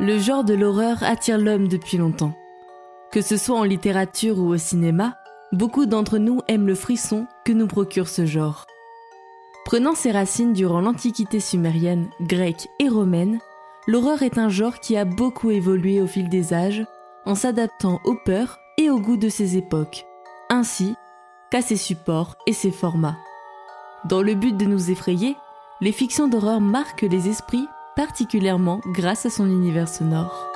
Le genre de l'horreur attire l'homme depuis longtemps. Que ce soit en littérature ou au cinéma, beaucoup d'entre nous aiment le frisson que nous procure ce genre. Prenant ses racines durant l'Antiquité sumérienne, grecque et romaine, l'horreur est un genre qui a beaucoup évolué au fil des âges en s'adaptant aux peurs et aux goûts de ses époques, ainsi qu'à ses supports et ses formats. Dans le but de nous effrayer, les fictions d'horreur marquent les esprits particulièrement grâce à son univers sonore.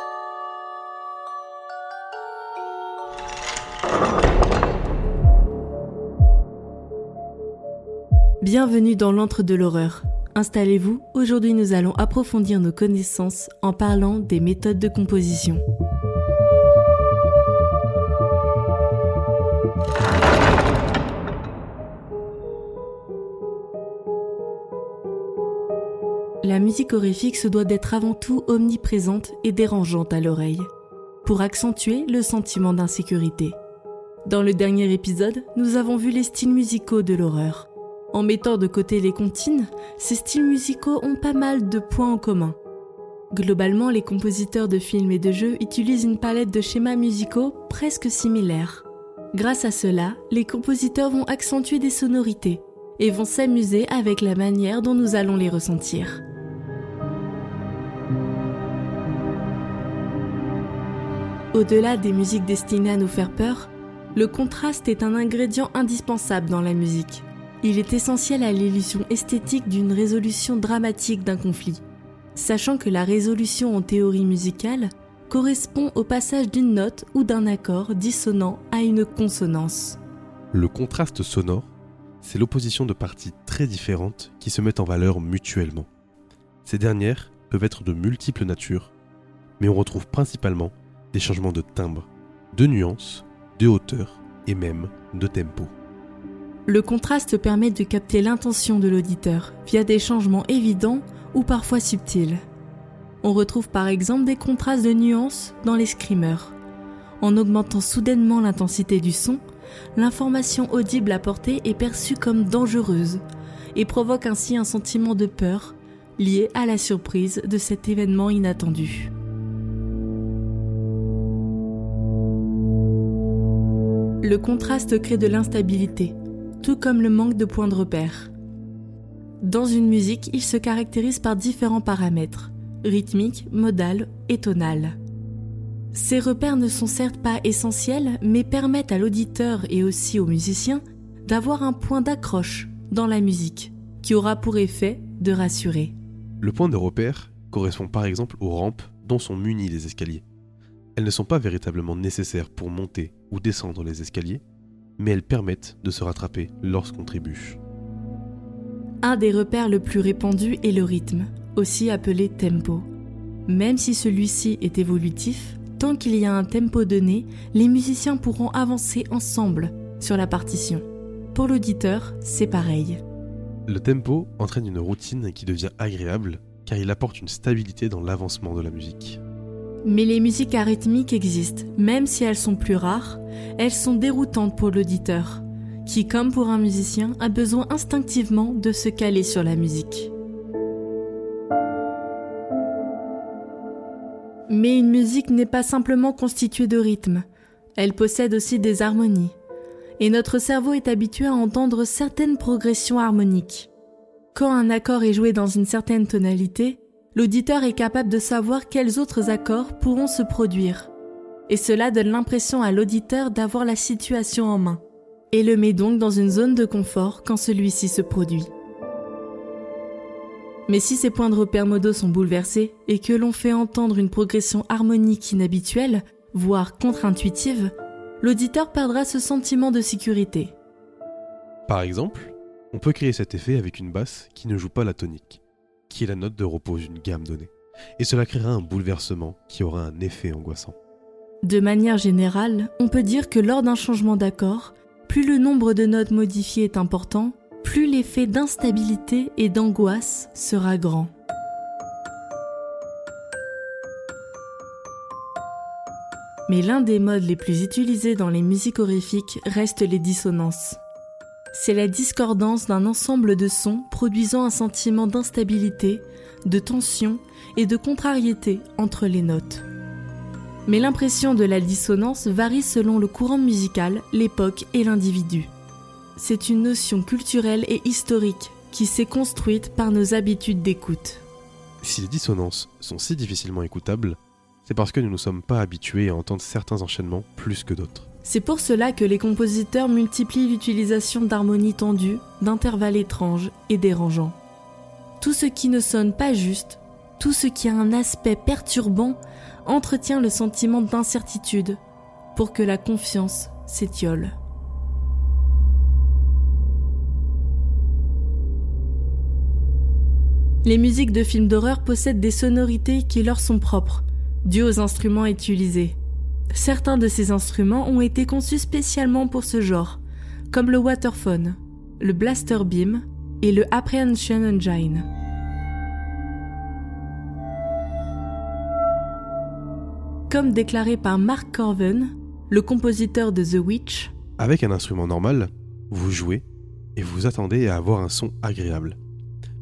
Bienvenue dans l'antre de l'horreur. Installez-vous, aujourd'hui nous allons approfondir nos connaissances en parlant des méthodes de composition. Musique horrifique se doit d'être avant tout omniprésente et dérangeante à l'oreille, pour accentuer le sentiment d'insécurité. Dans le dernier épisode, nous avons vu les styles musicaux de l'horreur. En mettant de côté les comptines, ces styles musicaux ont pas mal de points en commun. Globalement, les compositeurs de films et de jeux utilisent une palette de schémas musicaux presque similaires. Grâce à cela, les compositeurs vont accentuer des sonorités et vont s'amuser avec la manière dont nous allons les ressentir. Au-delà des musiques destinées à nous faire peur, le contraste est un ingrédient indispensable dans la musique. Il est essentiel à l'illusion esthétique d'une résolution dramatique d'un conflit, sachant que la résolution en théorie musicale correspond au passage d'une note ou d'un accord dissonant à une consonance. Le contraste sonore, c'est l'opposition de parties très différentes qui se mettent en valeur mutuellement. Ces dernières peuvent être de multiples natures, mais on retrouve principalement changements de timbre, de nuances, de hauteur et même de tempo. Le contraste permet de capter l'intention de l'auditeur via des changements évidents ou parfois subtils. On retrouve par exemple des contrastes de nuances dans les screamers. En augmentant soudainement l'intensité du son, l'information audible apportée est perçue comme dangereuse et provoque ainsi un sentiment de peur lié à la surprise de cet événement inattendu. Le contraste crée de l'instabilité, tout comme le manque de points de repère. Dans une musique, il se caractérise par différents paramètres, rythmique, modal et tonal. Ces repères ne sont certes pas essentiels, mais permettent à l'auditeur et aussi au musicien d'avoir un point d'accroche dans la musique, qui aura pour effet de rassurer. Le point de repère correspond par exemple aux rampes dont sont munis les escaliers. Elles ne sont pas véritablement nécessaires pour monter ou descendre les escaliers, mais elles permettent de se rattraper lorsqu'on trébuche. Un des repères le plus répandus est le rythme, aussi appelé tempo. Même si celui-ci est évolutif, tant qu'il y a un tempo donné, les musiciens pourront avancer ensemble sur la partition. Pour l'auditeur, c'est pareil. Le tempo entraîne une routine qui devient agréable car il apporte une stabilité dans l'avancement de la musique. Mais les musiques arythmiques existent, même si elles sont plus rares, elles sont déroutantes pour l'auditeur, qui, comme pour un musicien, a besoin instinctivement de se caler sur la musique. Mais une musique n'est pas simplement constituée de rythmes, elle possède aussi des harmonies. Et notre cerveau est habitué à entendre certaines progressions harmoniques. Quand un accord est joué dans une certaine tonalité, l'auditeur est capable de savoir quels autres accords pourront se produire. Et cela donne l'impression à l'auditeur d'avoir la situation en main, et le met donc dans une zone de confort quand celui-ci se produit. Mais si ces points de repère modaux sont bouleversés et que l'on fait entendre une progression harmonique inhabituelle, voire contre-intuitive, l'auditeur perdra ce sentiment de sécurité. Par exemple, on peut créer cet effet avec une basse qui ne joue pas la tonique qui est la note de repos d'une gamme donnée. Et cela créera un bouleversement qui aura un effet angoissant. De manière générale, on peut dire que lors d'un changement d'accord, plus le nombre de notes modifiées est important, plus l'effet d'instabilité et d'angoisse sera grand. Mais l'un des modes les plus utilisés dans les musiques horrifiques reste les dissonances c'est la discordance d'un ensemble de sons produisant un sentiment d'instabilité, de tension et de contrariété entre les notes. Mais l'impression de la dissonance varie selon le courant musical, l'époque et l'individu. C'est une notion culturelle et historique qui s'est construite par nos habitudes d'écoute. Si les dissonances sont si difficilement écoutables, c'est parce que nous ne sommes pas habitués à entendre certains enchaînements plus que d'autres. C'est pour cela que les compositeurs multiplient l'utilisation d'harmonies tendues, d'intervalles étranges et dérangeants. Tout ce qui ne sonne pas juste, tout ce qui a un aspect perturbant, entretient le sentiment d'incertitude pour que la confiance s'étiole. Les musiques de films d'horreur possèdent des sonorités qui leur sont propres, dues aux instruments utilisés. Certains de ces instruments ont été conçus spécialement pour ce genre, comme le waterphone, le blaster beam et le apprehension engine. Comme déclaré par Mark Corven, le compositeur de The Witch, Avec un instrument normal, vous jouez et vous attendez à avoir un son agréable.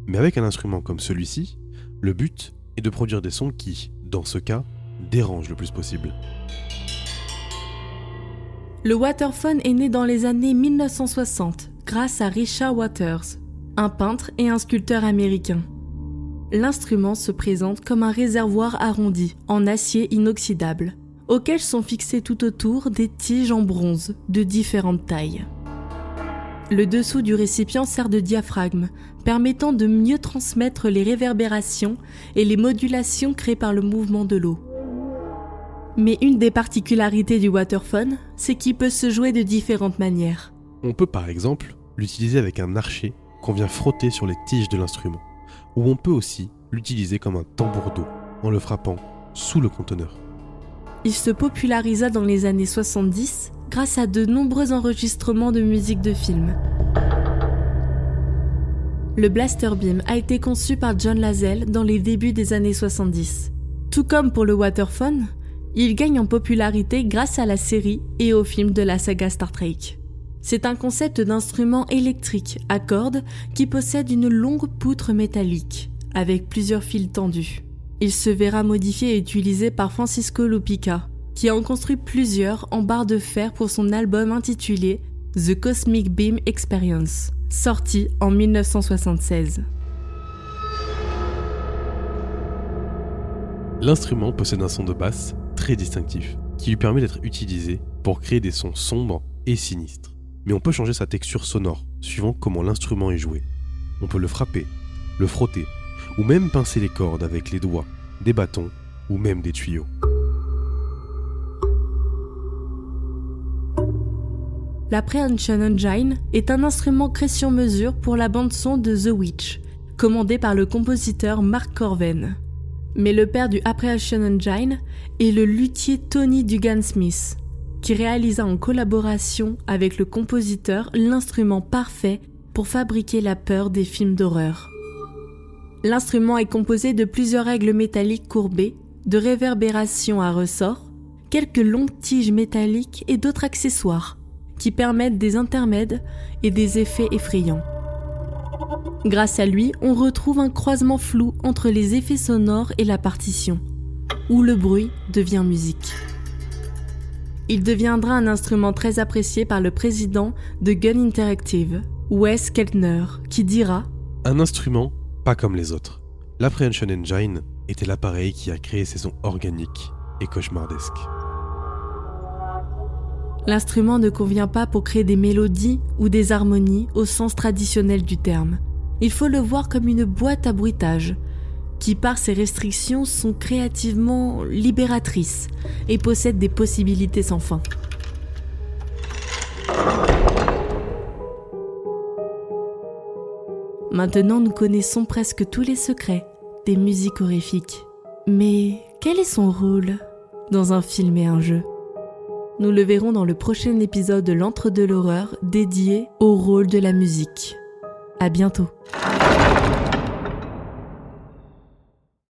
Mais avec un instrument comme celui-ci, le but est de produire des sons qui, dans ce cas, dérangent le plus possible. Le waterphone est né dans les années 1960 grâce à Richard Waters, un peintre et un sculpteur américain. L'instrument se présente comme un réservoir arrondi en acier inoxydable, auquel sont fixées tout autour des tiges en bronze de différentes tailles. Le dessous du récipient sert de diaphragme, permettant de mieux transmettre les réverbérations et les modulations créées par le mouvement de l'eau. Mais une des particularités du waterphone, c'est qu'il peut se jouer de différentes manières. On peut par exemple l'utiliser avec un archet qu'on vient frotter sur les tiges de l'instrument, ou on peut aussi l'utiliser comme un tambour d'eau en le frappant sous le conteneur. Il se popularisa dans les années 70 grâce à de nombreux enregistrements de musique de film. Le Blaster Beam a été conçu par John Lazelle dans les débuts des années 70. Tout comme pour le Waterphone, il gagne en popularité grâce à la série et au film de la saga Star Trek. C'est un concept d'instrument électrique à cordes qui possède une longue poutre métallique, avec plusieurs fils tendus. Il se verra modifié et utilisé par Francisco Lupica, qui en construit plusieurs en barre de fer pour son album intitulé The Cosmic Beam Experience, sorti en 1976. L'instrument possède un son de basse distinctif, qui lui permet d'être utilisé pour créer des sons sombres et sinistres. Mais on peut changer sa texture sonore, suivant comment l'instrument est joué. On peut le frapper, le frotter, ou même pincer les cordes avec les doigts, des bâtons ou même des tuyaux. L'Apprehension Engine est un instrument créé sur mesure pour la bande-son de The Witch, commandé par le compositeur Mark Corven. Mais le père du Apprehension Engine est le luthier Tony Dugan Smith, qui réalisa en collaboration avec le compositeur l'instrument parfait pour fabriquer la peur des films d'horreur. L'instrument est composé de plusieurs règles métalliques courbées, de réverbérations à ressort, quelques longues tiges métalliques et d'autres accessoires qui permettent des intermèdes et des effets effrayants. Grâce à lui, on retrouve un croisement flou entre les effets sonores et la partition, où le bruit devient musique. Il deviendra un instrument très apprécié par le président de Gun Interactive, Wes Keltner, qui dira Un instrument pas comme les autres. L'Apprehension Engine était l'appareil qui a créé ces sons organiques et cauchemardesques. L'instrument ne convient pas pour créer des mélodies ou des harmonies au sens traditionnel du terme. Il faut le voir comme une boîte à bruitage, qui par ses restrictions sont créativement libératrices et possèdent des possibilités sans fin. Maintenant, nous connaissons presque tous les secrets des musiques horrifiques. Mais quel est son rôle dans un film et un jeu? Nous le verrons dans le prochain épisode de l'Entre de l'horreur dédié au rôle de la musique. À bientôt.